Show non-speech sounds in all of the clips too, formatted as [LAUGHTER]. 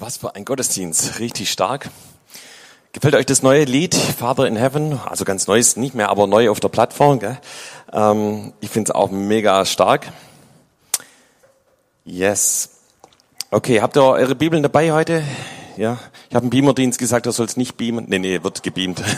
Was für ein Gottesdienst. Richtig stark. Gefällt euch das neue Lied Father in Heaven? Also ganz neues nicht mehr, aber neu auf der Plattform. Gell? Ähm, ich finde es auch mega stark. Yes. Okay, habt ihr eure Bibeln dabei heute? Ja, ich habe im Beamerdienst gesagt, er soll es nicht beamen. Nee, nee, wird gebeamt. [LAUGHS]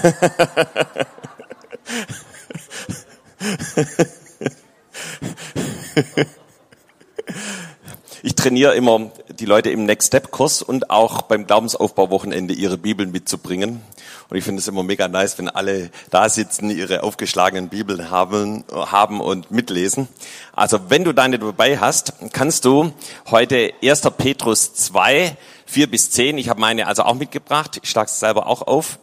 Ich trainiere immer die Leute im Next Step Kurs und auch beim Glaubensaufbauwochenende ihre Bibeln mitzubringen. Und ich finde es immer mega nice, wenn alle da sitzen, ihre aufgeschlagenen Bibeln haben, haben und mitlesen. Also wenn du deine dabei hast, kannst du heute 1. Petrus 2, 4 bis 10, ich habe meine also auch mitgebracht, ich schlage es selber auch auf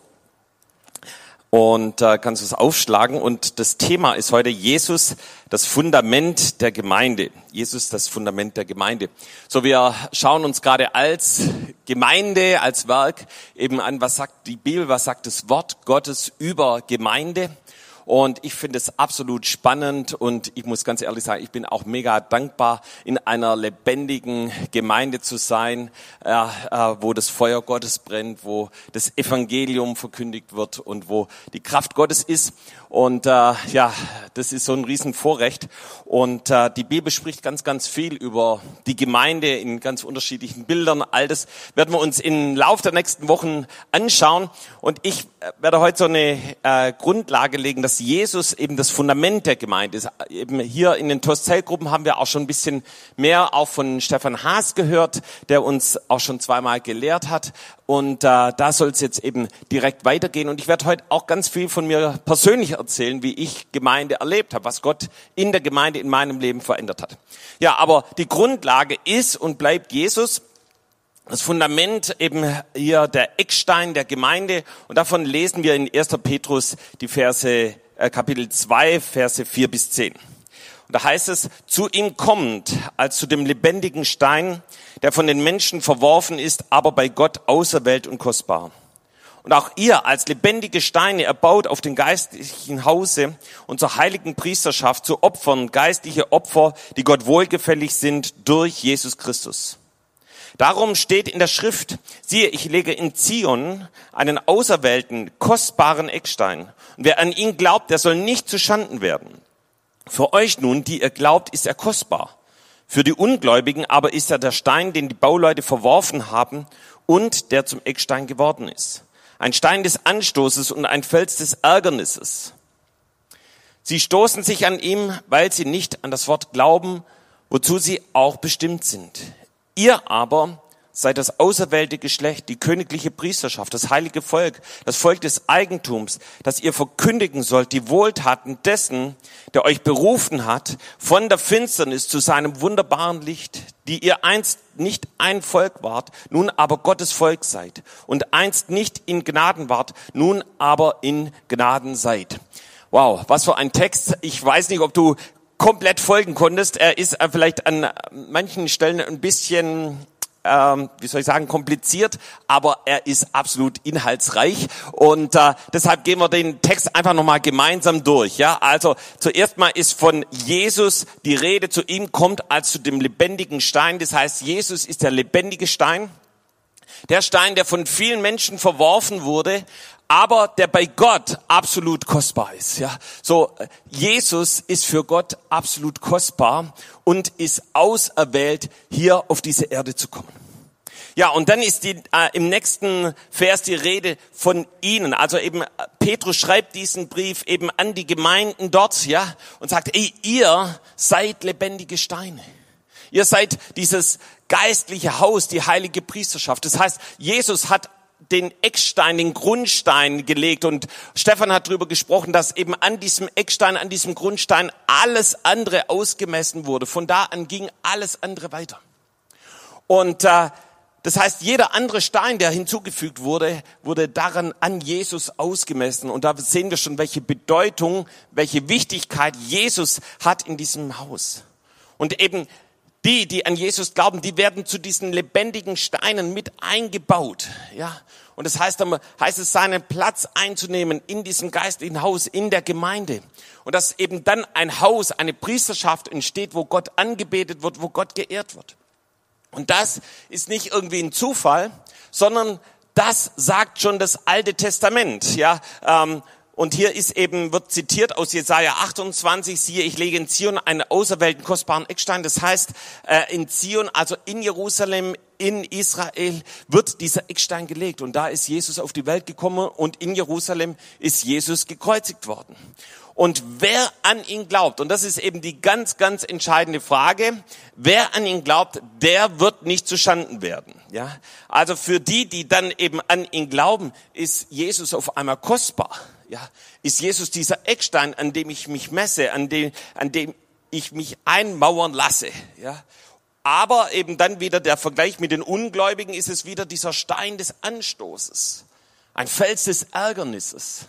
und äh, kannst du es aufschlagen. Und das Thema ist heute Jesus, das Fundament der Gemeinde. Jesus, das Fundament der Gemeinde. So, wir schauen uns gerade als Gemeinde, als Werk eben an, was sagt die Bibel, was sagt das Wort Gottes über Gemeinde. Und ich finde es absolut spannend und ich muss ganz ehrlich sagen, ich bin auch mega dankbar, in einer lebendigen Gemeinde zu sein, äh, äh, wo das Feuer Gottes brennt, wo das Evangelium verkündigt wird und wo die Kraft Gottes ist. Und äh, ja, das ist so ein Riesenvorrecht. Und äh, die Bibel spricht ganz, ganz viel über die Gemeinde in ganz unterschiedlichen Bildern. All das werden wir uns im Lauf der nächsten Wochen anschauen. Und ich äh, werde heute so eine äh, Grundlage legen, dass Jesus eben das Fundament der Gemeinde ist. Eben hier in den Tostzellgruppen haben wir auch schon ein bisschen mehr auch von Stefan Haas gehört, der uns auch schon zweimal gelehrt hat. Und äh, da soll es jetzt eben direkt weitergehen. Und ich werde heute auch ganz viel von mir persönlich erzählen, wie ich Gemeinde erlebt habe, was Gott in der Gemeinde in meinem Leben verändert hat. Ja, aber die Grundlage ist und bleibt Jesus. Das Fundament eben hier der Eckstein der Gemeinde. Und davon lesen wir in 1. Petrus die Verse, äh, Kapitel 2, Verse 4 bis 10. Und da heißt es, zu ihm kommt als zu dem lebendigen Stein, der von den Menschen verworfen ist, aber bei Gott auserwählt und kostbar. Und auch ihr als lebendige Steine erbaut auf dem geistlichen Hause und zur heiligen Priesterschaft zu Opfern, geistliche Opfer, die Gott wohlgefällig sind durch Jesus Christus. Darum steht in der Schrift, siehe, ich lege in Zion einen auserwählten, kostbaren Eckstein. Und wer an ihn glaubt, der soll nicht zu Schanden werden. Für euch nun, die ihr glaubt, ist er kostbar. Für die Ungläubigen aber ist er der Stein, den die Bauleute verworfen haben und der zum Eckstein geworden ist. Ein Stein des Anstoßes und ein Fels des Ärgernisses. Sie stoßen sich an ihm, weil sie nicht an das Wort glauben, wozu sie auch bestimmt sind. Ihr aber seid das auserwählte Geschlecht, die königliche Priesterschaft, das heilige Volk, das Volk des Eigentums, das ihr verkündigen sollt, die Wohltaten dessen, der euch berufen hat, von der Finsternis zu seinem wunderbaren Licht, die ihr einst nicht ein Volk wart, nun aber Gottes Volk seid, und einst nicht in Gnaden wart, nun aber in Gnaden seid. Wow, was für ein Text. Ich weiß nicht, ob du komplett folgen konntest. Er ist vielleicht an manchen Stellen ein bisschen ähm, wie soll ich sagen, kompliziert, aber er ist absolut inhaltsreich und äh, deshalb gehen wir den Text einfach nochmal gemeinsam durch. Ja, also zuerst mal ist von Jesus die Rede. Zu ihm kommt als zu dem lebendigen Stein. Das heißt, Jesus ist der lebendige Stein. Der Stein, der von vielen Menschen verworfen wurde, aber der bei Gott absolut kostbar ist. Ja, so Jesus ist für Gott absolut kostbar und ist auserwählt, hier auf diese Erde zu kommen. Ja, und dann ist die, äh, im nächsten Vers die Rede von ihnen. Also eben Petrus schreibt diesen Brief eben an die Gemeinden dort, ja, und sagt, ey, ihr seid lebendige Steine. Ihr seid dieses geistliche Haus, die heilige Priesterschaft. Das heißt, Jesus hat den Eckstein, den Grundstein gelegt und Stefan hat darüber gesprochen, dass eben an diesem Eckstein, an diesem Grundstein alles andere ausgemessen wurde. Von da an ging alles andere weiter. Und äh, das heißt, jeder andere Stein, der hinzugefügt wurde, wurde daran an Jesus ausgemessen. Und da sehen wir schon, welche Bedeutung, welche Wichtigkeit Jesus hat in diesem Haus. Und eben die, die an Jesus glauben, die werden zu diesen lebendigen Steinen mit eingebaut. Ja. Und das heißt, heißt es, seinen Platz einzunehmen in diesem geistlichen Haus, in der Gemeinde. Und dass eben dann ein Haus, eine Priesterschaft entsteht, wo Gott angebetet wird, wo Gott geehrt wird. Und das ist nicht irgendwie ein Zufall, sondern das sagt schon das Alte Testament. Ja, ähm, und hier ist eben, wird zitiert aus Jesaja 28, siehe, ich lege in Zion einen auserwählten kostbaren Eckstein. Das heißt, äh, in Zion, also in Jerusalem, in Israel, wird dieser Eckstein gelegt. Und da ist Jesus auf die Welt gekommen und in Jerusalem ist Jesus gekreuzigt worden. Und wer an ihn glaubt, und das ist eben die ganz, ganz entscheidende Frage, wer an ihn glaubt, der wird nicht zuschanden werden. Ja? Also für die, die dann eben an ihn glauben, ist Jesus auf einmal kostbar. Ja, ist Jesus dieser Eckstein, an dem ich mich messe, an dem, an dem ich mich einmauern lasse. Ja, aber eben dann wieder der Vergleich mit den Ungläubigen ist es wieder dieser Stein des Anstoßes, ein Fels des Ärgernisses.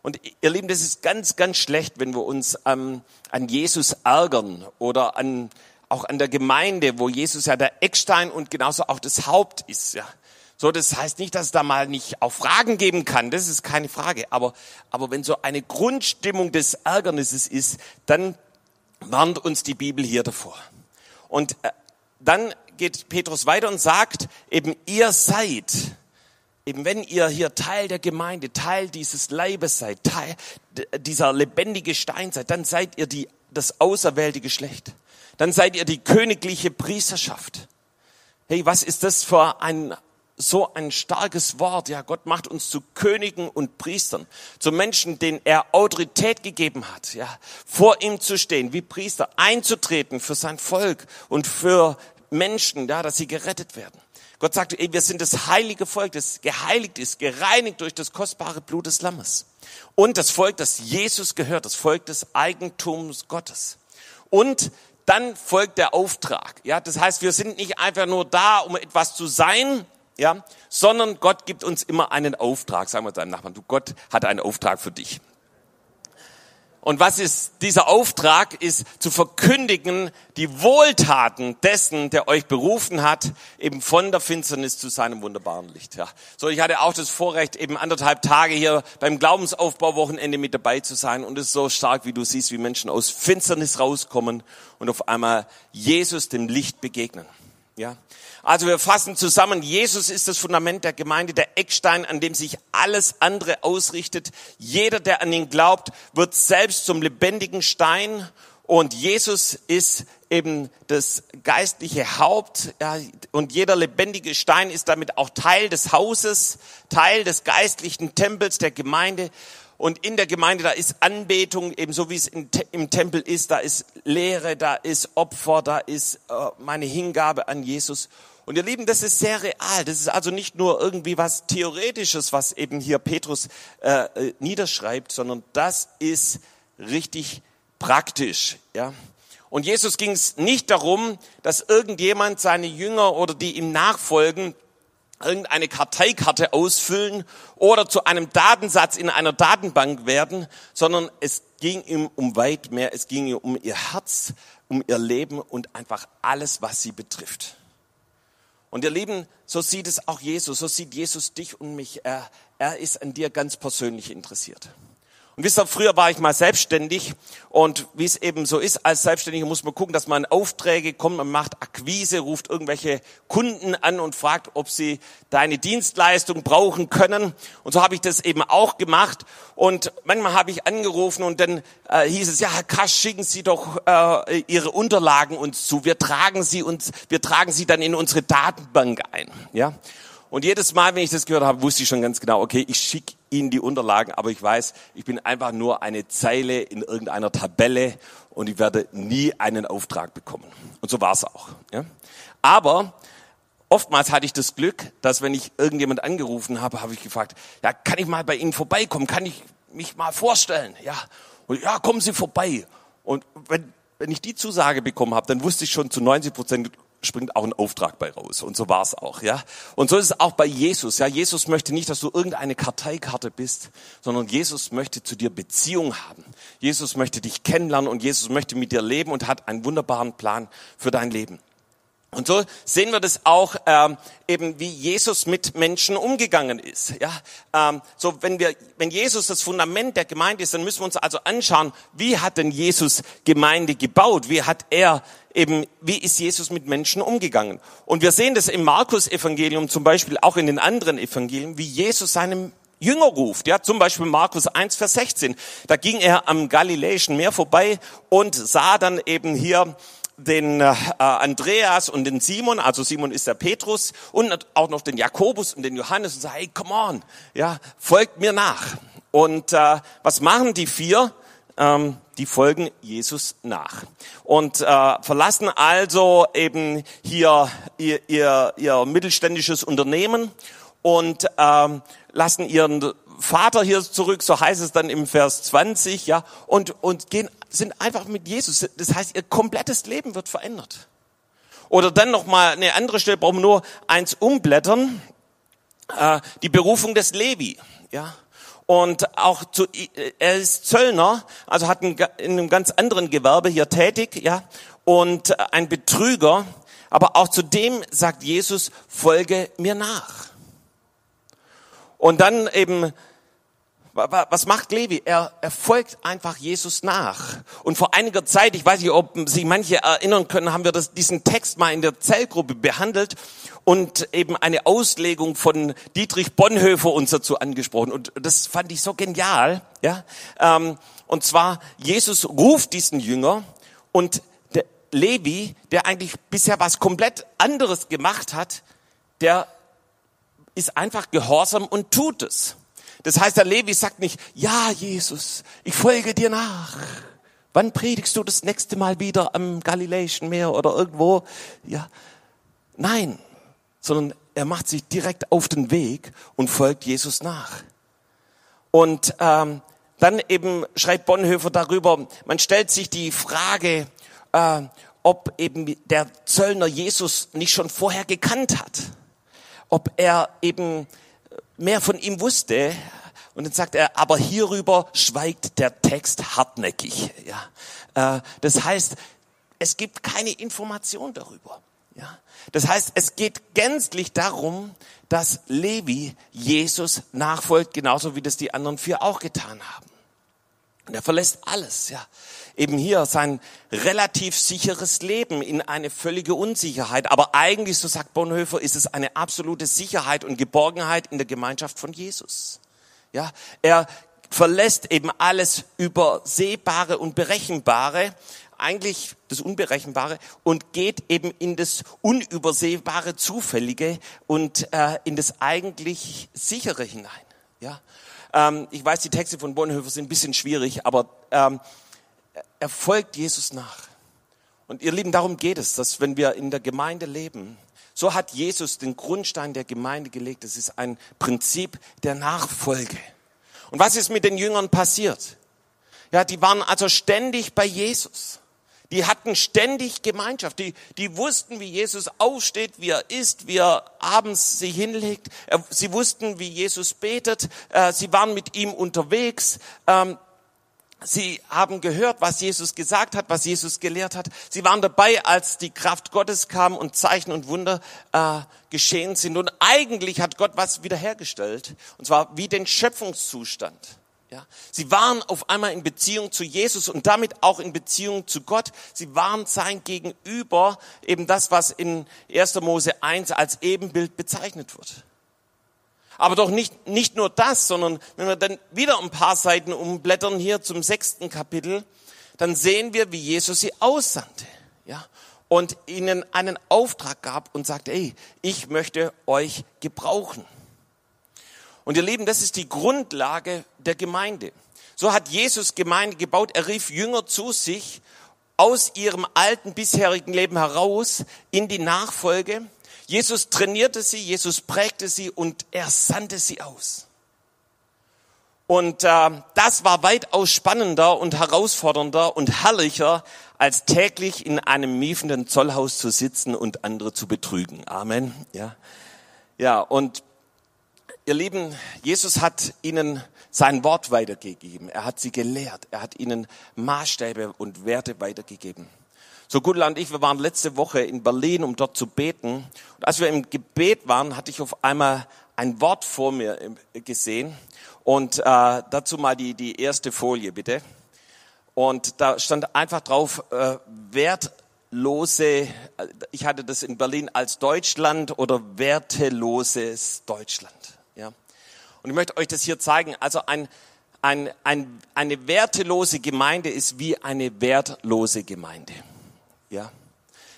Und ihr Lieben, das ist ganz, ganz schlecht, wenn wir uns ähm, an Jesus ärgern oder an, auch an der Gemeinde, wo Jesus ja der Eckstein und genauso auch das Haupt ist. Ja. So, das heißt nicht, dass es da mal nicht auch Fragen geben kann. Das ist keine Frage. Aber, aber wenn so eine Grundstimmung des Ärgernisses ist, dann warnt uns die Bibel hier davor. Und äh, dann geht Petrus weiter und sagt, eben ihr seid, eben wenn ihr hier Teil der Gemeinde, Teil dieses Leibes seid, Teil dieser lebendige Stein seid, dann seid ihr die, das auserwählte Geschlecht. Dann seid ihr die königliche Priesterschaft. Hey, was ist das für ein so ein starkes Wort. Ja, Gott macht uns zu Königen und Priestern, zu Menschen, denen er Autorität gegeben hat, ja, vor ihm zu stehen, wie Priester, einzutreten für sein Volk und für Menschen, ja, dass sie gerettet werden. Gott sagt, ey, wir sind das heilige Volk, das geheiligt ist, gereinigt durch das kostbare Blut des Lammes. Und das Volk, das Jesus gehört, das Volk des Eigentums Gottes. Und dann folgt der Auftrag. Ja, das heißt, wir sind nicht einfach nur da, um etwas zu sein, ja, sondern Gott gibt uns immer einen Auftrag. Sagen wir deinem Nachbarn, du Gott hat einen Auftrag für dich. Und was ist dieser Auftrag? Ist zu verkündigen die Wohltaten dessen, der euch berufen hat, eben von der Finsternis zu seinem wunderbaren Licht. Ja. So, ich hatte auch das Vorrecht, eben anderthalb Tage hier beim Glaubensaufbauwochenende mit dabei zu sein. Und es ist so stark, wie du siehst, wie Menschen aus Finsternis rauskommen und auf einmal Jesus dem Licht begegnen. Ja. Also wir fassen zusammen, Jesus ist das Fundament der Gemeinde, der Eckstein, an dem sich alles andere ausrichtet. Jeder, der an ihn glaubt, wird selbst zum lebendigen Stein und Jesus ist eben das geistliche Haupt ja, und jeder lebendige Stein ist damit auch Teil des Hauses, Teil des geistlichen Tempels der Gemeinde. Und in der Gemeinde, da ist Anbetung, ebenso wie es im Tempel ist, da ist Lehre, da ist Opfer, da ist äh, meine Hingabe an Jesus. Und ihr Lieben, das ist sehr real. Das ist also nicht nur irgendwie was Theoretisches, was eben hier Petrus äh, äh, niederschreibt, sondern das ist richtig praktisch. Ja. Und Jesus ging es nicht darum, dass irgendjemand seine Jünger oder die ihm nachfolgen irgendeine Karteikarte ausfüllen oder zu einem Datensatz in einer Datenbank werden, sondern es ging ihm um weit mehr. Es ging ihm um ihr Herz, um ihr Leben und einfach alles, was sie betrifft. Und ihr Lieben, so sieht es auch Jesus, so sieht Jesus dich und mich. Er, er ist an dir ganz persönlich interessiert. Und wisst ihr, früher war ich mal selbstständig und wie es eben so ist, als Selbstständiger muss man gucken, dass man Aufträge kommt, man macht Akquise, ruft irgendwelche Kunden an und fragt, ob sie deine Dienstleistung brauchen können. Und so habe ich das eben auch gemacht. Und manchmal habe ich angerufen und dann äh, hieß es, ja, Herr Kasch, schicken Sie doch äh, Ihre Unterlagen uns zu. Wir tragen sie uns, wir tragen sie dann in unsere Datenbank ein. Ja. Und jedes Mal, wenn ich das gehört habe, wusste ich schon ganz genau, okay, ich schicke Ihnen die Unterlagen, aber ich weiß, ich bin einfach nur eine Zeile in irgendeiner Tabelle und ich werde nie einen Auftrag bekommen. Und so war es auch. Ja? Aber oftmals hatte ich das Glück, dass wenn ich irgendjemand angerufen habe, habe ich gefragt, ja, kann ich mal bei Ihnen vorbeikommen? Kann ich mich mal vorstellen? Ja, und ja, kommen Sie vorbei. Und wenn, wenn ich die Zusage bekommen habe, dann wusste ich schon zu 90 Prozent, springt auch ein Auftrag bei raus. Und so war es auch, ja. Und so ist es auch bei Jesus. Ja, Jesus möchte nicht, dass du irgendeine Karteikarte bist, sondern Jesus möchte zu dir Beziehung haben. Jesus möchte dich kennenlernen und Jesus möchte mit dir leben und hat einen wunderbaren Plan für dein Leben. Und so sehen wir das auch ähm, eben, wie Jesus mit Menschen umgegangen ist. Ja, ähm, so wenn wir, wenn Jesus das Fundament der Gemeinde ist, dann müssen wir uns also anschauen, wie hat denn Jesus Gemeinde gebaut? Wie hat er eben, wie ist Jesus mit Menschen umgegangen? Und wir sehen das im Markus-Evangelium zum Beispiel, auch in den anderen Evangelien, wie Jesus seinem Jünger ruft. Ja, zum Beispiel Markus 1, Vers 16. Da ging er am Galiläischen Meer vorbei und sah dann eben hier den äh, Andreas und den Simon, also Simon ist der Petrus und auch noch den Jakobus und den Johannes und sagt, hey, come on, ja, folgt mir nach. Und äh, was machen die vier? Ähm, die folgen Jesus nach und äh, verlassen also eben hier ihr, ihr, ihr mittelständisches Unternehmen und ähm, lassen ihren Vater hier zurück, so heißt es dann im Vers 20, ja, und, und gehen, sind einfach mit Jesus. Das heißt, ihr komplettes Leben wird verändert. Oder dann noch mal eine andere Stelle, brauchen wir nur eins umblättern, äh, die Berufung des Levi, ja. Und auch zu, er ist Zöllner, also hat in einem ganz anderen Gewerbe hier tätig, ja, und ein Betrüger. Aber auch zu dem sagt Jesus, folge mir nach. Und dann eben was macht Levi? Er, er folgt einfach Jesus nach. Und vor einiger Zeit, ich weiß nicht, ob sich manche erinnern können, haben wir das, diesen Text mal in der Zellgruppe behandelt und eben eine Auslegung von Dietrich Bonhoeffer uns dazu angesprochen. Und das fand ich so genial. Ja, ähm, und zwar Jesus ruft diesen Jünger und der Levi, der eigentlich bisher was komplett anderes gemacht hat, der ist einfach gehorsam und tut es. Das heißt, der Levi sagt nicht, ja, Jesus, ich folge dir nach. Wann predigst du das nächste Mal wieder am Galiläischen Meer oder irgendwo? Ja. Nein, sondern er macht sich direkt auf den Weg und folgt Jesus nach. Und ähm, dann eben schreibt Bonhoeffer darüber, man stellt sich die Frage, äh, ob eben der Zöllner Jesus nicht schon vorher gekannt hat, ob er eben mehr von ihm wusste. Und dann sagt er, aber hierüber schweigt der Text hartnäckig. Ja, äh, das heißt, es gibt keine Information darüber. Ja, das heißt, es geht gänzlich darum, dass Levi Jesus nachfolgt, genauso wie das die anderen vier auch getan haben. Und er verlässt alles, ja. Eben hier sein relativ sicheres Leben in eine völlige Unsicherheit. Aber eigentlich, so sagt Bonhoeffer, ist es eine absolute Sicherheit und Geborgenheit in der Gemeinschaft von Jesus. Ja, er verlässt eben alles Übersehbare und Berechenbare, eigentlich das Unberechenbare und geht eben in das Unübersehbare, Zufällige und äh, in das eigentlich Sichere hinein. Ja, ähm, ich weiß, die Texte von Bonhoeffer sind ein bisschen schwierig, aber ähm, er folgt Jesus nach. Und ihr Lieben, darum geht es, dass wenn wir in der Gemeinde leben, so hat Jesus den Grundstein der Gemeinde gelegt. Das ist ein Prinzip der Nachfolge. Und was ist mit den Jüngern passiert? Ja, die waren also ständig bei Jesus. Die hatten ständig Gemeinschaft. Die, die wussten, wie Jesus aufsteht, wie er isst, wie er abends sich hinlegt. Sie wussten, wie Jesus betet. Äh, sie waren mit ihm unterwegs. Sie haben gehört, was Jesus gesagt hat, was Jesus gelehrt hat. Sie waren dabei, als die Kraft Gottes kam und Zeichen und Wunder äh, geschehen sind. Und eigentlich hat Gott was wiederhergestellt. Und zwar wie den Schöpfungszustand. Ja, sie waren auf einmal in Beziehung zu Jesus und damit auch in Beziehung zu Gott. Sie waren sein Gegenüber, eben das, was in 1. Mose 1 als Ebenbild bezeichnet wird. Aber doch nicht, nicht nur das, sondern wenn wir dann wieder ein paar Seiten umblättern hier zum sechsten Kapitel, dann sehen wir, wie Jesus sie aussandte. Ja, und ihnen einen Auftrag gab und sagte, ey, ich möchte euch gebrauchen. Und ihr Lieben, das ist die Grundlage der Gemeinde. So hat Jesus Gemeinde gebaut. Er rief Jünger zu sich aus ihrem alten bisherigen Leben heraus in die Nachfolge. Jesus trainierte sie, Jesus prägte sie und er sandte sie aus. Und äh, das war weitaus spannender und herausfordernder und herrlicher, als täglich in einem miefenden Zollhaus zu sitzen und andere zu betrügen. Amen. Ja, ja. Und Ihr Lieben, Jesus hat ihnen sein Wort weitergegeben. Er hat sie gelehrt. Er hat ihnen Maßstäbe und Werte weitergegeben. So Gudela und ich, wir waren letzte Woche in Berlin, um dort zu beten. Und als wir im Gebet waren, hatte ich auf einmal ein Wort vor mir gesehen. Und äh, dazu mal die, die erste Folie, bitte. Und da stand einfach drauf, äh, wertlose, äh, ich hatte das in Berlin als Deutschland oder werteloses Deutschland. Ja. Und ich möchte euch das hier zeigen. Also ein, ein, ein, eine wertelose Gemeinde ist wie eine wertlose Gemeinde. Ja.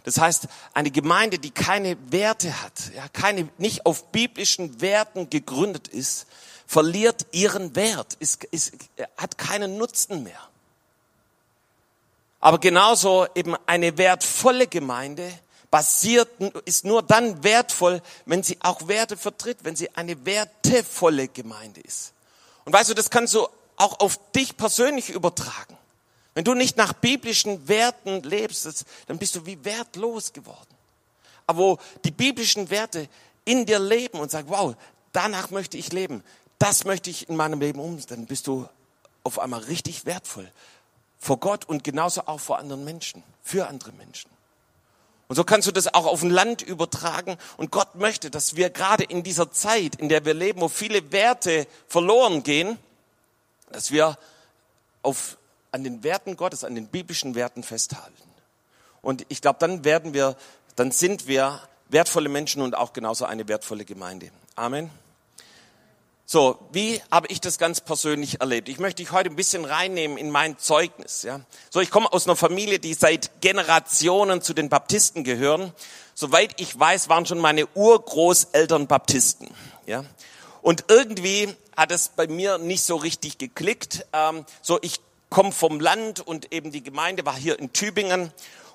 Das heißt, eine Gemeinde, die keine Werte hat, ja, keine, nicht auf biblischen Werten gegründet ist, verliert ihren Wert, ist, ist, hat keinen Nutzen mehr. Aber genauso eben eine wertvolle Gemeinde basiert, ist nur dann wertvoll, wenn sie auch Werte vertritt, wenn sie eine wertevolle Gemeinde ist. Und weißt du, das kannst du auch auf dich persönlich übertragen. Wenn du nicht nach biblischen Werten lebst, dann bist du wie wertlos geworden. Aber wo die biblischen Werte in dir leben und sagen, wow, danach möchte ich leben, das möchte ich in meinem Leben umsetzen, dann bist du auf einmal richtig wertvoll vor Gott und genauso auch vor anderen Menschen, für andere Menschen. Und so kannst du das auch auf ein Land übertragen. Und Gott möchte, dass wir gerade in dieser Zeit, in der wir leben, wo viele Werte verloren gehen, dass wir auf an den Werten Gottes, an den biblischen Werten festhalten. Und ich glaube, dann werden wir, dann sind wir wertvolle Menschen und auch genauso eine wertvolle Gemeinde. Amen. So, wie habe ich das ganz persönlich erlebt? Ich möchte dich heute ein bisschen reinnehmen in mein Zeugnis. Ja? So, ich komme aus einer Familie, die seit Generationen zu den Baptisten gehören. Soweit ich weiß, waren schon meine Urgroßeltern Baptisten. Ja? Und irgendwie hat es bei mir nicht so richtig geklickt. Ähm, so, ich komme vom Land und eben die Gemeinde war hier in Tübingen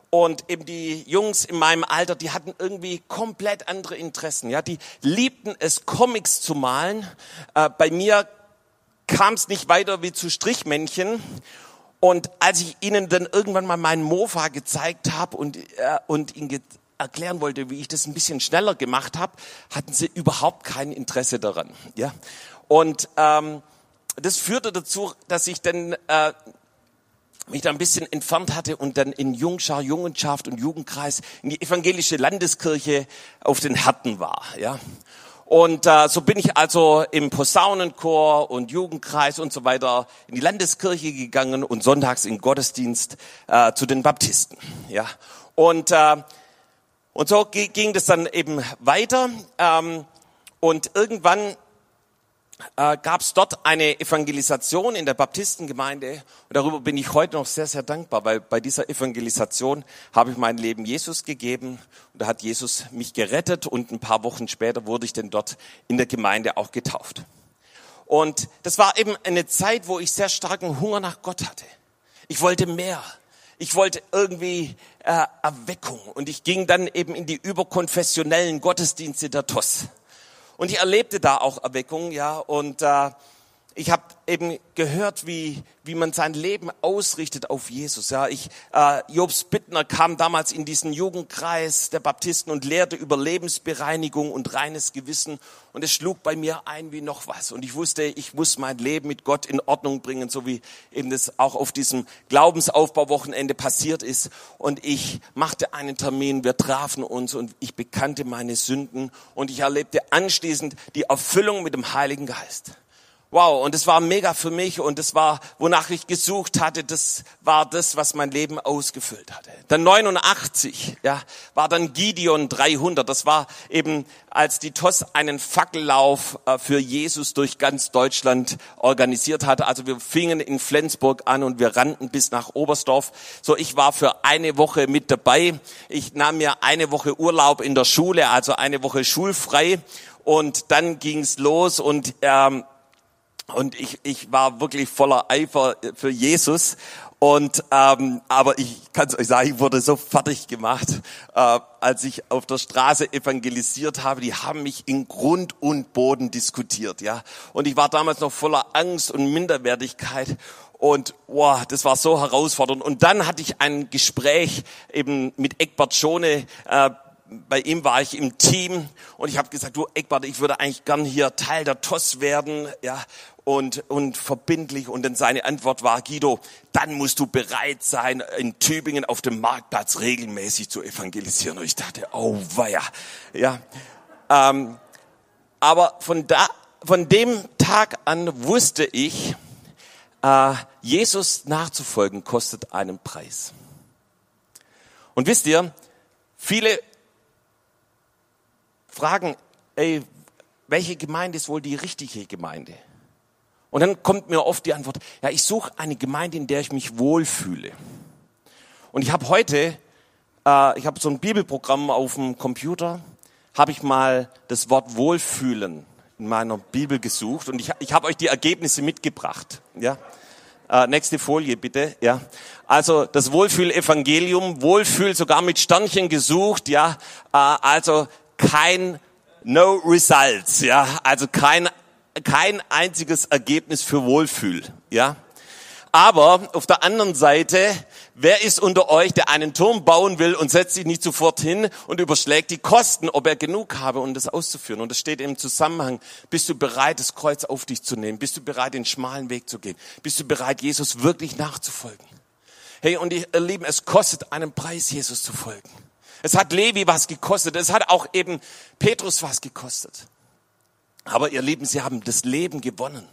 und eben die Jungs in meinem Alter, die hatten irgendwie komplett andere Interessen. Ja, die liebten es, Comics zu malen. Äh, bei mir kam es nicht weiter wie zu Strichmännchen. Und als ich ihnen dann irgendwann mal meinen Mofa gezeigt habe und, äh, und ihnen erklären wollte, wie ich das ein bisschen schneller gemacht habe, hatten sie überhaupt kein Interesse daran. Ja, und ähm, das führte dazu, dass ich dann äh, mich da ein bisschen entfernt hatte und dann in Jungschar, Jungenschaft und Jugendkreis in die evangelische Landeskirche auf den Härten war. Ja. Und äh, so bin ich also im Posaunenchor und Jugendkreis und so weiter in die Landeskirche gegangen und sonntags in Gottesdienst äh, zu den Baptisten. Ja. Und, äh, und so ging das dann eben weiter. Ähm, und irgendwann äh, gab es dort eine Evangelisation in der Baptistengemeinde und darüber bin ich heute noch sehr, sehr dankbar, weil bei dieser Evangelisation habe ich mein Leben Jesus gegeben und da hat Jesus mich gerettet und ein paar Wochen später wurde ich dann dort in der Gemeinde auch getauft. Und das war eben eine Zeit, wo ich sehr starken Hunger nach Gott hatte. Ich wollte mehr. Ich wollte irgendwie äh, Erweckung und ich ging dann eben in die überkonfessionellen Gottesdienste der TOS. Und ich erlebte da auch Erweckung, ja, und äh, ich habe eben gehört, wie, wie man sein Leben ausrichtet auf Jesus. Ja, ich, äh, Jobs Bittner kam damals in diesen Jugendkreis der Baptisten und lehrte über Lebensbereinigung und reines Gewissen. Und es schlug bei mir ein wie noch was. Und ich wusste, ich muss mein Leben mit Gott in Ordnung bringen, so wie eben das auch auf diesem Glaubensaufbauwochenende passiert ist. Und ich machte einen Termin, wir trafen uns und ich bekannte meine Sünden und ich erlebte anschließend die Erfüllung mit dem Heiligen Geist. Wow, und es war mega für mich und es war, wonach ich gesucht hatte, das war das, was mein Leben ausgefüllt hatte. Dann 89, ja, war dann Gideon 300. Das war eben, als die TOS einen Fackellauf äh, für Jesus durch ganz Deutschland organisiert hatte. Also wir fingen in Flensburg an und wir rannten bis nach Oberstdorf. So, ich war für eine Woche mit dabei. Ich nahm mir eine Woche Urlaub in der Schule, also eine Woche schulfrei. Und dann ging's los und ähm, und ich, ich war wirklich voller Eifer für Jesus. Und ähm, aber ich kann es euch sagen, ich wurde so fertig gemacht, äh, als ich auf der Straße evangelisiert habe. Die haben mich in Grund und Boden diskutiert, ja. Und ich war damals noch voller Angst und Minderwertigkeit. Und wow, das war so herausfordernd. Und dann hatte ich ein Gespräch eben mit Eckbert Schone, äh, bei ihm war ich im Team und ich habe gesagt, du Eckbart, ich würde eigentlich gern hier Teil der TOS werden, ja, und, und verbindlich. Und dann seine Antwort war, Guido, dann musst du bereit sein, in Tübingen auf dem Marktplatz regelmäßig zu evangelisieren. Und ich dachte, oh weia, ja. Ähm, aber von da, von dem Tag an wusste ich, äh, Jesus nachzufolgen kostet einen Preis. Und wisst ihr, viele fragen, ey, welche Gemeinde ist wohl die richtige Gemeinde? Und dann kommt mir oft die Antwort, ja, ich suche eine Gemeinde, in der ich mich wohlfühle. Und ich habe heute, äh, ich habe so ein Bibelprogramm auf dem Computer, habe ich mal das Wort Wohlfühlen in meiner Bibel gesucht und ich, ich habe euch die Ergebnisse mitgebracht. Ja, äh, nächste Folie bitte. Ja, also das Wohlfühl-Evangelium, Wohlfühl sogar mit Sternchen gesucht. Ja, äh, also kein No Results. Ja, also kein kein einziges Ergebnis für Wohlfühl. Ja, aber auf der anderen Seite, wer ist unter euch, der einen Turm bauen will und setzt sich nicht sofort hin und überschlägt die Kosten, ob er genug habe, um das auszuführen? Und das steht im Zusammenhang. Bist du bereit, das Kreuz auf dich zu nehmen? Bist du bereit, den schmalen Weg zu gehen? Bist du bereit, Jesus wirklich nachzufolgen? Hey, und ihr Lieben, es kostet einen Preis, Jesus zu folgen. Es hat Levi was gekostet. Es hat auch eben Petrus was gekostet. Aber ihr Lieben, sie haben das Leben gewonnen.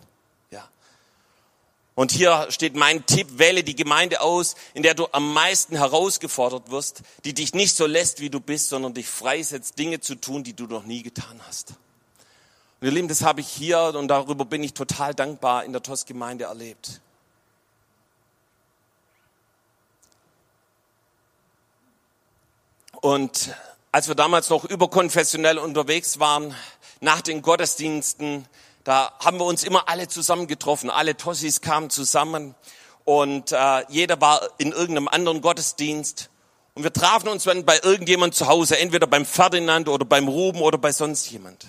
Und hier steht mein Tipp, wähle die Gemeinde aus, in der du am meisten herausgefordert wirst, die dich nicht so lässt, wie du bist, sondern dich freisetzt, Dinge zu tun, die du noch nie getan hast. Und ihr Lieben, das habe ich hier und darüber bin ich total dankbar in der TOS-Gemeinde erlebt. Und als wir damals noch überkonfessionell unterwegs waren, nach den Gottesdiensten, da haben wir uns immer alle zusammen getroffen. Alle Tossis kamen zusammen und äh, jeder war in irgendeinem anderen Gottesdienst. Und wir trafen uns dann bei irgendjemand zu Hause, entweder beim Ferdinand oder beim Ruben oder bei sonst jemand.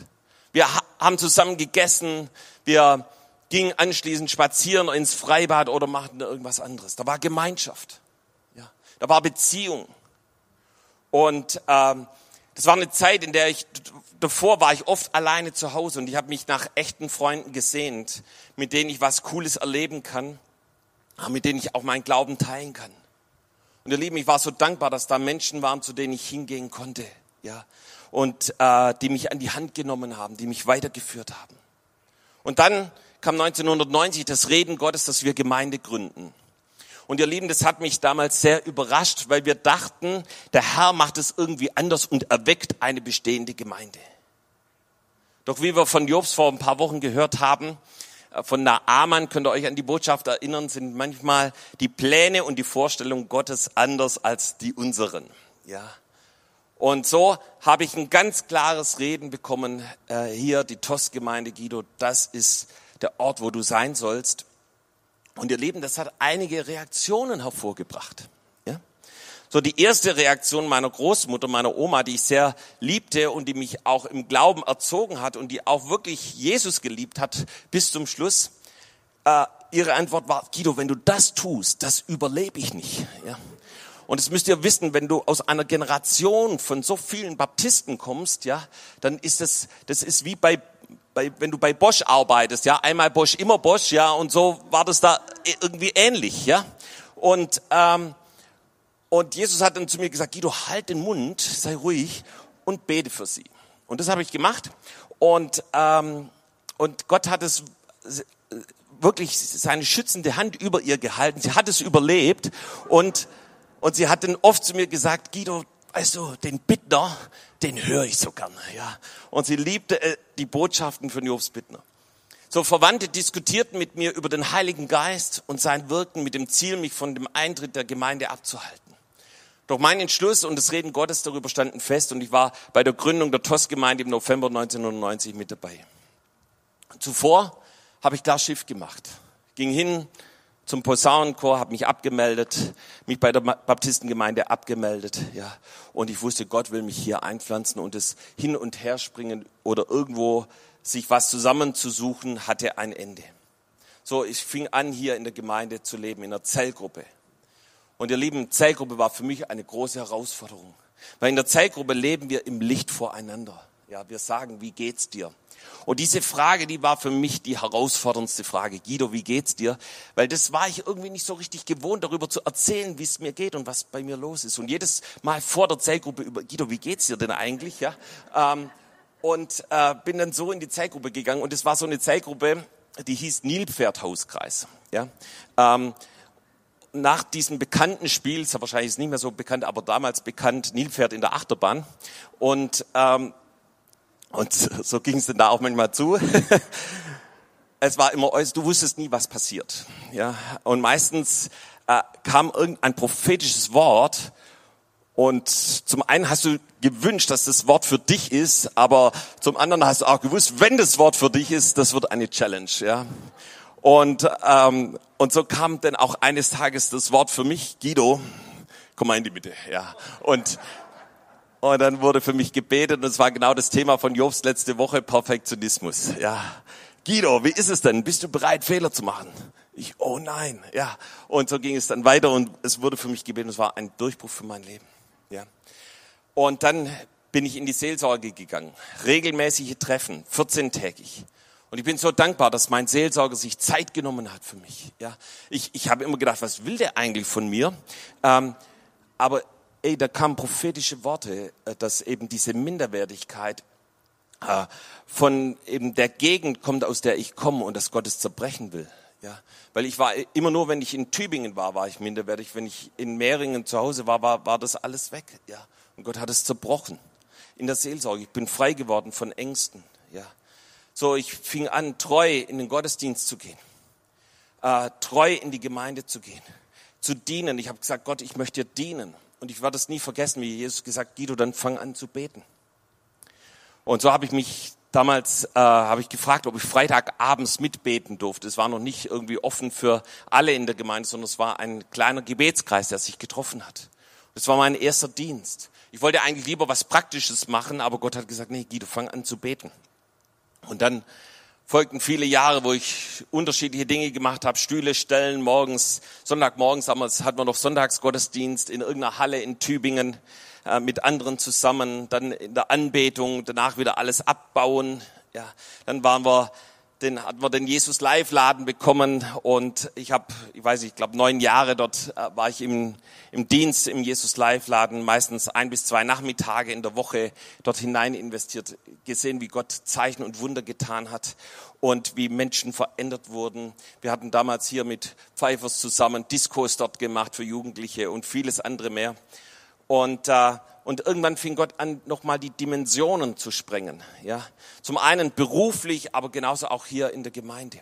Wir haben zusammen gegessen, wir gingen anschließend spazieren ins Freibad oder machten irgendwas anderes. Da war Gemeinschaft, ja. da war Beziehung. Und ähm, das war eine Zeit, in der ich davor war ich oft alleine zu Hause und ich habe mich nach echten Freunden gesehnt, mit denen ich was Cooles erleben kann, mit denen ich auch meinen Glauben teilen kann. Und ihr Lieben, ich war so dankbar, dass da Menschen waren, zu denen ich hingehen konnte, ja, und äh, die mich an die Hand genommen haben, die mich weitergeführt haben. Und dann kam 1990 das Reden Gottes, dass wir Gemeinde gründen. Und ihr Lieben, das hat mich damals sehr überrascht, weil wir dachten, der Herr macht es irgendwie anders und erweckt eine bestehende Gemeinde. Doch wie wir von Jobs vor ein paar Wochen gehört haben, äh, von Naaman, könnt ihr euch an die Botschaft erinnern, sind manchmal die Pläne und die Vorstellungen Gottes anders als die unseren. Ja. Und so habe ich ein ganz klares Reden bekommen, äh, hier die TOS-Gemeinde Guido, das ist der Ort, wo du sein sollst. Und ihr Leben, das hat einige Reaktionen hervorgebracht. Ja? So die erste Reaktion meiner Großmutter, meiner Oma, die ich sehr liebte und die mich auch im Glauben erzogen hat und die auch wirklich Jesus geliebt hat bis zum Schluss. Äh, ihre Antwort war, Guido, wenn du das tust, das überlebe ich nicht. Ja? Und das müsst ihr wissen, wenn du aus einer Generation von so vielen Baptisten kommst, ja, dann ist das, das ist wie bei bei, wenn du bei Bosch arbeitest, ja, einmal Bosch, immer Bosch, ja, und so war das da irgendwie ähnlich, ja. Und, ähm, und Jesus hat dann zu mir gesagt, Guido, halt den Mund, sei ruhig und bete für sie. Und das habe ich gemacht. Und, ähm, und Gott hat es wirklich seine schützende Hand über ihr gehalten. Sie hat es überlebt. Und, und sie hat dann oft zu mir gesagt, Guido, du, den Bittner, den höre ich so gerne, ja. Und sie liebte äh, die Botschaften von Jobs Bittner. So Verwandte diskutierten mit mir über den Heiligen Geist und sein Wirken mit dem Ziel, mich von dem Eintritt der Gemeinde abzuhalten. Doch mein Entschluss und das Reden Gottes darüber standen fest und ich war bei der Gründung der TOS-Gemeinde im November 1990 mit dabei. Zuvor habe ich klar Schiff gemacht, ging hin, zum Posaunenchor, habe mich abgemeldet, mich bei der Baptistengemeinde abgemeldet, ja. Und ich wusste, Gott will mich hier einpflanzen und das Hin- und Herspringen oder irgendwo sich was zusammenzusuchen, hatte ein Ende. So, ich fing an, hier in der Gemeinde zu leben, in einer Zellgruppe. Und ihr Lieben, Zellgruppe war für mich eine große Herausforderung. Weil in der Zellgruppe leben wir im Licht voreinander. Ja, wir sagen, wie geht's dir? Und diese Frage, die war für mich die herausforderndste Frage. Guido, wie geht's dir? Weil das war ich irgendwie nicht so richtig gewohnt, darüber zu erzählen, wie es mir geht und was bei mir los ist. Und jedes Mal vor der Zellgruppe über, Guido, wie geht's dir denn eigentlich? Ja, ähm, und äh, bin dann so in die Zellgruppe gegangen. Und es war so eine Zellgruppe, die hieß Nilpferdhauskreis. Ja, ähm, nach diesem bekannten Spiel, ist ja wahrscheinlich nicht mehr so bekannt, aber damals bekannt, Nilpferd in der Achterbahn. Und ähm, und so ging es dann da auch manchmal zu. [LAUGHS] es war immer, du wusstest nie, was passiert. Ja, und meistens äh, kam irgendein prophetisches Wort und zum einen hast du gewünscht, dass das Wort für dich ist, aber zum anderen hast du auch gewusst, wenn das Wort für dich ist, das wird eine Challenge. Ja, und ähm, und so kam dann auch eines Tages das Wort für mich, Guido. Komm mal in die Mitte, ja. Und und dann wurde für mich gebetet und es war genau das Thema von Jobs letzte Woche, Perfektionismus. Ja. Guido, wie ist es denn? Bist du bereit, Fehler zu machen? Ich, oh nein, ja. Und so ging es dann weiter und es wurde für mich gebetet. Es war ein Durchbruch für mein Leben. Ja. Und dann bin ich in die Seelsorge gegangen. Regelmäßige Treffen, 14-tägig. Und ich bin so dankbar, dass mein Seelsorger sich Zeit genommen hat für mich. Ja, ich, ich habe immer gedacht, was will der eigentlich von mir? Ähm, aber ey, da kamen prophetische Worte, äh, dass eben diese Minderwertigkeit äh, von eben der Gegend kommt, aus der ich komme und dass Gott es zerbrechen will. Ja, weil ich war immer nur, wenn ich in Tübingen war, war ich minderwertig. Wenn ich in Mehringen zu Hause war, war, war das alles weg. Ja, und Gott hat es zerbrochen in der Seelsorge. Ich bin frei geworden von Ängsten. Ja, so ich fing an, treu in den Gottesdienst zu gehen, äh, treu in die Gemeinde zu gehen, zu dienen. Ich habe gesagt, Gott, ich möchte dir dienen. Und ich werde es nie vergessen, wie Jesus gesagt, Guido, dann fang an zu beten. Und so habe ich mich damals äh, habe ich gefragt, ob ich Freitagabends mitbeten durfte. Es war noch nicht irgendwie offen für alle in der Gemeinde, sondern es war ein kleiner Gebetskreis, der sich getroffen hat. Das war mein erster Dienst. Ich wollte eigentlich lieber was Praktisches machen, aber Gott hat gesagt, nee, Guido, fang an zu beten. Und dann folgten viele Jahre, wo ich unterschiedliche Dinge gemacht habe, Stühle stellen, morgens, Sonntagmorgens, damals hatten wir noch Sonntagsgottesdienst in irgendeiner Halle in Tübingen äh, mit anderen zusammen, dann in der Anbetung, danach wieder alles abbauen. Ja, dann waren wir den hatten wir den Jesus Live Laden bekommen und ich habe, ich weiß nicht, ich glaube neun Jahre dort äh, war ich im, im Dienst im Jesus Live Laden, meistens ein bis zwei Nachmittage in der Woche dort hinein investiert, gesehen, wie Gott Zeichen und Wunder getan hat und wie Menschen verändert wurden. Wir hatten damals hier mit Pfeifers zusammen Diskos dort gemacht für Jugendliche und vieles andere mehr. Und äh, und irgendwann fing Gott an, nochmal die Dimensionen zu sprengen. Ja, zum einen beruflich, aber genauso auch hier in der Gemeinde.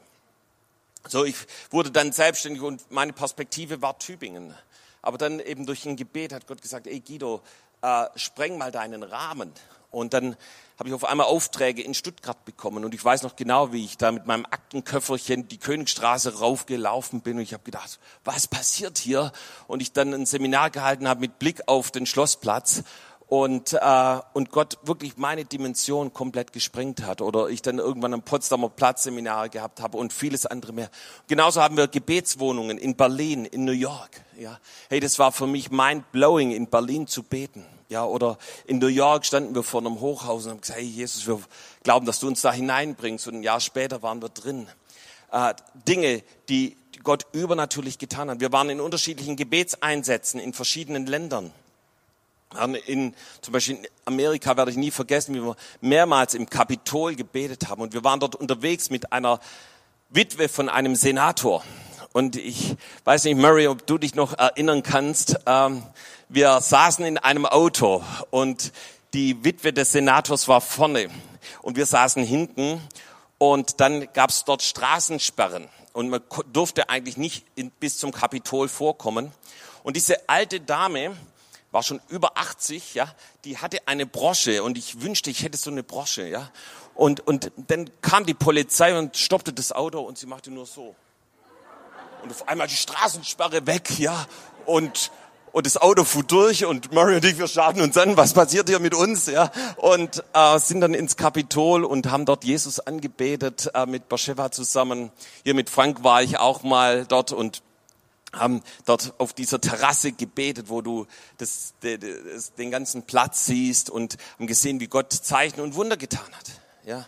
So, ich wurde dann selbstständig und meine Perspektive war Tübingen. Aber dann eben durch ein Gebet hat Gott gesagt, ey Guido, äh, spreng mal deinen Rahmen. Und dann habe ich auf einmal Aufträge in Stuttgart bekommen. Und ich weiß noch genau, wie ich da mit meinem Aktenköfferchen die Königstraße raufgelaufen bin. Und ich habe gedacht, was passiert hier? Und ich dann ein Seminar gehalten habe mit Blick auf den Schlossplatz und, äh, und Gott wirklich meine Dimension komplett gesprengt hat. Oder ich dann irgendwann am Potsdamer Platz Seminare gehabt habe und vieles andere mehr. Genauso haben wir Gebetswohnungen in Berlin, in New York. Ja, hey, das war für mich mind blowing, in Berlin zu beten. Ja, oder in New York standen wir vor einem Hochhaus und haben gesagt, hey Jesus, wir glauben, dass du uns da hineinbringst. Und ein Jahr später waren wir drin. Äh, Dinge, die Gott übernatürlich getan hat. Wir waren in unterschiedlichen Gebetseinsätzen in verschiedenen Ländern. In, zum Beispiel in Amerika werde ich nie vergessen, wie wir mehrmals im Kapitol gebetet haben. Und wir waren dort unterwegs mit einer Witwe von einem Senator. Und ich weiß nicht, Murray, ob du dich noch erinnern kannst. Ähm, wir saßen in einem Auto und die Witwe des Senators war vorne und wir saßen hinten und dann gab es dort Straßensperren und man durfte eigentlich nicht bis zum Kapitol vorkommen. Und diese alte Dame war schon über 80, ja, die hatte eine Brosche und ich wünschte, ich hätte so eine Brosche, ja. Und, und dann kam die Polizei und stoppte das Auto und sie machte nur so. Und auf einmal die Straßensperre weg, ja. Und und das Auto fuhr durch und Murray und ich, wir schauten uns an, was passiert hier mit uns, ja, und äh, sind dann ins Kapitol und haben dort Jesus angebetet äh, mit Bathsheba zusammen. Hier mit Frank war ich auch mal dort und haben dort auf dieser Terrasse gebetet, wo du das, das, den ganzen Platz siehst und haben gesehen, wie Gott Zeichen und Wunder getan hat. Ja,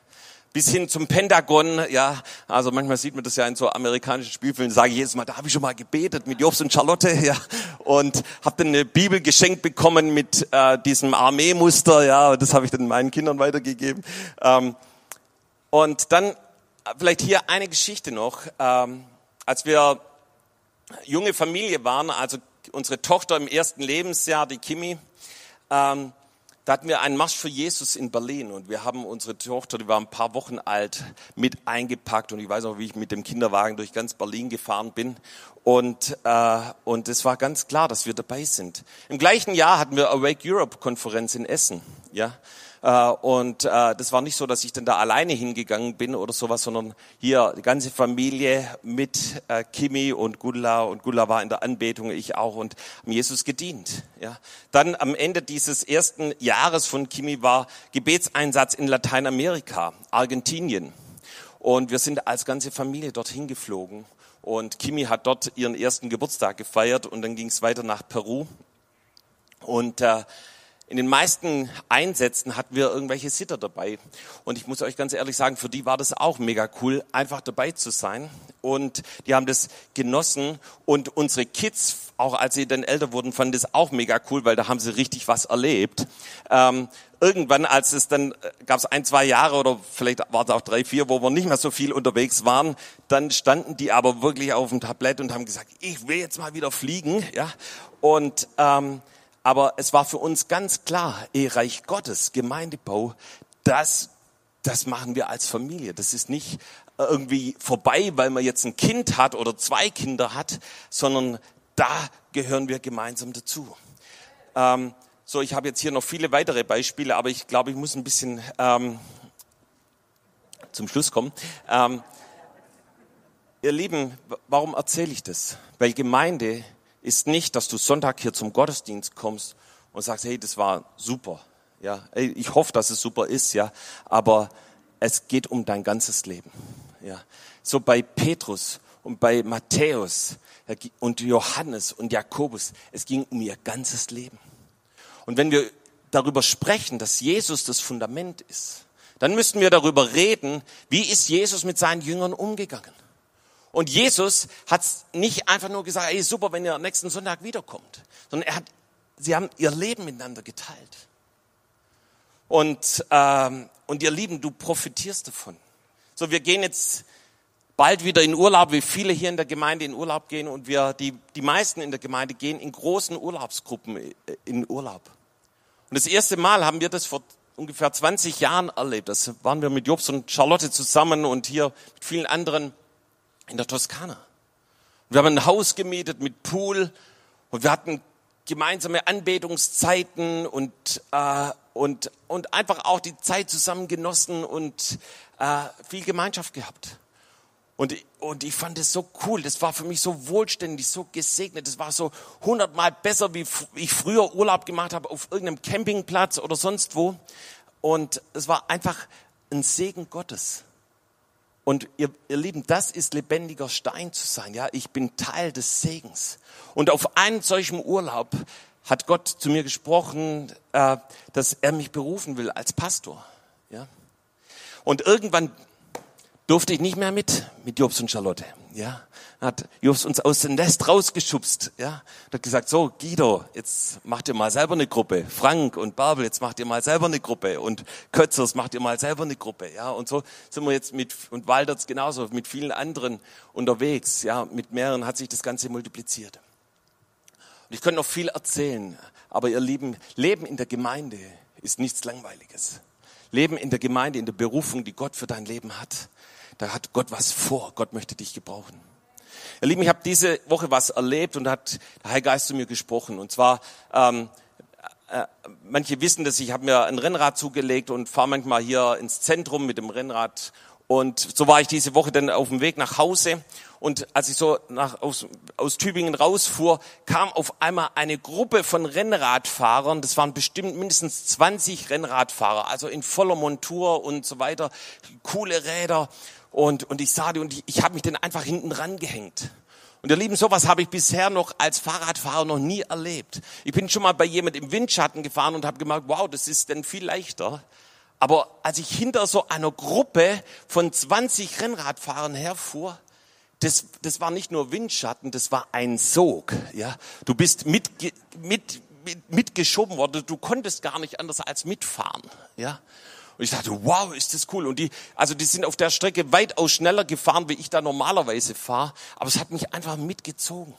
bis hin zum Pentagon, ja, also manchmal sieht man das ja in so amerikanischen Spielfilmen, sage ich jedes Mal, da habe ich schon mal gebetet mit Jobs und Charlotte, [LAUGHS] ja, und habe dann eine Bibel geschenkt bekommen mit äh, diesem Armeemuster, ja, das habe ich dann meinen Kindern weitergegeben. Ähm, und dann vielleicht hier eine Geschichte noch, ähm, als wir junge Familie waren, also unsere Tochter im ersten Lebensjahr, die Kimi, ähm, da hatten wir einen Marsch für Jesus in Berlin und wir haben unsere Tochter, die war ein paar Wochen alt, mit eingepackt und ich weiß auch, wie ich mit dem Kinderwagen durch ganz Berlin gefahren bin und äh, und es war ganz klar, dass wir dabei sind. Im gleichen Jahr hatten wir Awake Europe Konferenz in Essen, ja, und äh, das war nicht so, dass ich dann da alleine hingegangen bin oder sowas, sondern hier die ganze Familie mit äh, Kimi und Gula und Gula war in der Anbetung, ich auch und haben Jesus gedient. Ja. Dann am Ende dieses ersten Jahres von Kimi war Gebetseinsatz in Lateinamerika, Argentinien. Und wir sind als ganze Familie dorthin geflogen. Und Kimi hat dort ihren ersten Geburtstag gefeiert und dann ging es weiter nach Peru. Und äh, in den meisten Einsätzen hatten wir irgendwelche Sitter dabei. Und ich muss euch ganz ehrlich sagen, für die war das auch mega cool, einfach dabei zu sein. Und die haben das genossen. Und unsere Kids, auch als sie dann älter wurden, fanden das auch mega cool, weil da haben sie richtig was erlebt. Ähm, irgendwann, als es dann, äh, gab es ein, zwei Jahre oder vielleicht war es auch drei, vier, wo wir nicht mehr so viel unterwegs waren, dann standen die aber wirklich auf dem Tablett und haben gesagt, ich will jetzt mal wieder fliegen. ja. Und... Ähm, aber es war für uns ganz klar, Reich Gottes, Gemeindebau, das, das machen wir als Familie. Das ist nicht irgendwie vorbei, weil man jetzt ein Kind hat oder zwei Kinder hat, sondern da gehören wir gemeinsam dazu. Ähm, so, ich habe jetzt hier noch viele weitere Beispiele, aber ich glaube, ich muss ein bisschen ähm, zum Schluss kommen. Ähm, ihr Lieben, warum erzähle ich das? Weil Gemeinde ist nicht, dass du Sonntag hier zum Gottesdienst kommst und sagst, hey, das war super. Ja, ich hoffe, dass es super ist, ja, aber es geht um dein ganzes Leben. Ja, so bei Petrus und bei Matthäus und Johannes und Jakobus, es ging um ihr ganzes Leben. Und wenn wir darüber sprechen, dass Jesus das Fundament ist, dann müssten wir darüber reden, wie ist Jesus mit seinen Jüngern umgegangen? Und Jesus hat nicht einfach nur gesagt, ey, super, wenn ihr nächsten Sonntag wiederkommt, sondern er hat, sie haben ihr Leben miteinander geteilt. Und, ähm, und ihr Lieben, du profitierst davon. So, wir gehen jetzt bald wieder in Urlaub, wie viele hier in der Gemeinde in Urlaub gehen und wir, die, die meisten in der Gemeinde gehen in großen Urlaubsgruppen äh, in Urlaub. Und das erste Mal haben wir das vor ungefähr 20 Jahren erlebt. Das waren wir mit Jobs und Charlotte zusammen und hier mit vielen anderen in der Toskana. Wir haben ein Haus gemietet mit Pool und wir hatten gemeinsame Anbetungszeiten und, äh, und, und einfach auch die Zeit zusammen genossen und äh, viel Gemeinschaft gehabt. Und, und ich fand es so cool, das war für mich so wohlständig, so gesegnet, das war so hundertmal besser, wie ich früher Urlaub gemacht habe auf irgendeinem Campingplatz oder sonst wo. Und es war einfach ein Segen Gottes. Und ihr, ihr Lieben, das ist lebendiger Stein zu sein. Ja, ich bin Teil des Segens. Und auf einen solchen Urlaub hat Gott zu mir gesprochen, äh, dass er mich berufen will als Pastor. Ja. Und irgendwann durfte ich nicht mehr mit, mit Jobs und Charlotte. Ja hat Jobs uns aus dem Nest rausgeschubst, ja, hat gesagt, so Guido, jetzt macht ihr mal selber eine Gruppe, Frank und Babel, jetzt macht ihr mal selber eine Gruppe und Kötzers macht ihr mal selber eine Gruppe, ja, und so sind wir jetzt mit, und Walderts genauso, mit vielen anderen unterwegs, ja, mit mehreren hat sich das Ganze multipliziert. Und ich könnte noch viel erzählen, aber ihr Lieben, Leben in der Gemeinde ist nichts Langweiliges. Leben in der Gemeinde, in der Berufung, die Gott für dein Leben hat. Da hat Gott was vor. Gott möchte dich gebrauchen. Ihr Lieben, ich habe diese Woche was erlebt und hat der Heilige Geist zu mir gesprochen. Und zwar, ähm, äh, manche wissen das, ich habe mir ein Rennrad zugelegt und fahre manchmal hier ins Zentrum mit dem Rennrad. Und so war ich diese Woche dann auf dem Weg nach Hause. Und als ich so nach, aus, aus Tübingen rausfuhr, kam auf einmal eine Gruppe von Rennradfahrern. Das waren bestimmt mindestens 20 Rennradfahrer, also in voller Montur und so weiter, coole Räder. Und, und ich sah die und ich, ich habe mich dann einfach hinten ran gehängt. Und ihr Lieben, sowas habe ich bisher noch als Fahrradfahrer noch nie erlebt. Ich bin schon mal bei jemand im Windschatten gefahren und habe gemerkt, wow, das ist denn viel leichter. Aber als ich hinter so einer Gruppe von 20 Rennradfahrern herfuhr, das, das war nicht nur Windschatten, das war ein Sog. Ja, du bist mit, mit, mit, mitgeschoben worden. Du konntest gar nicht anders als mitfahren. Ja, und ich dachte, wow, ist das cool. Und die, also die sind auf der Strecke weitaus schneller gefahren, wie ich da normalerweise fahre. Aber es hat mich einfach mitgezogen.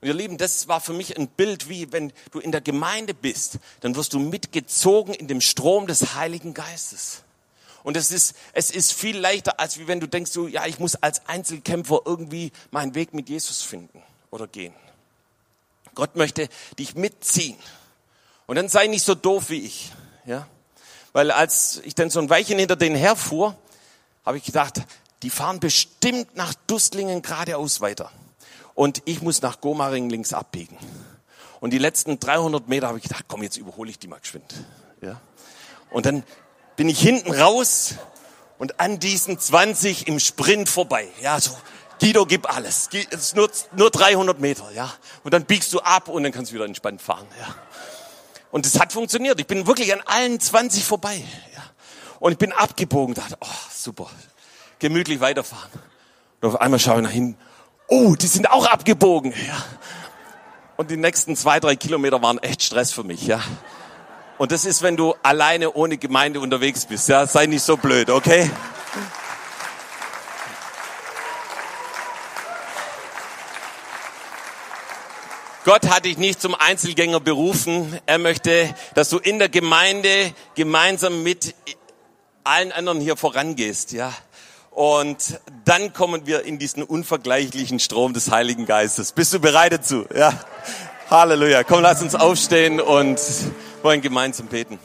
Und ihr Lieben, das war für mich ein Bild, wie wenn du in der Gemeinde bist, dann wirst du mitgezogen in dem Strom des Heiligen Geistes. Und es ist, es ist viel leichter, als wie wenn du denkst, so, ja, ich muss als Einzelkämpfer irgendwie meinen Weg mit Jesus finden oder gehen. Gott möchte dich mitziehen. Und dann sei nicht so doof wie ich, ja. Weil als ich dann so ein Weilchen hinter denen herfuhr, habe ich gedacht, die fahren bestimmt nach Dustlingen geradeaus weiter. Und ich muss nach Gomaring links abbiegen. Und die letzten 300 Meter habe ich gedacht, komm, jetzt überhole ich die mal geschwind. Ja. Und dann bin ich hinten raus und an diesen 20 im Sprint vorbei. Ja, so, Guido, gib alles. Es ist nur, nur 300 Meter, ja. Und dann biegst du ab und dann kannst du wieder entspannt fahren, ja. Und es hat funktioniert. Ich bin wirklich an allen 20 vorbei. Ja. Und ich bin abgebogen, dachte, oh, super, gemütlich weiterfahren. Und auf einmal schaue ich nach hinten, oh, die sind auch abgebogen. Ja. Und die nächsten zwei, drei Kilometer waren echt Stress für mich. Ja. Und das ist, wenn du alleine ohne Gemeinde unterwegs bist. Ja. Sei nicht so blöd, okay? Gott hat dich nicht zum Einzelgänger berufen. Er möchte, dass du in der Gemeinde gemeinsam mit allen anderen hier vorangehst, ja. Und dann kommen wir in diesen unvergleichlichen Strom des Heiligen Geistes. Bist du bereit dazu? Ja. Halleluja. Komm, lass uns aufstehen und wollen gemeinsam beten.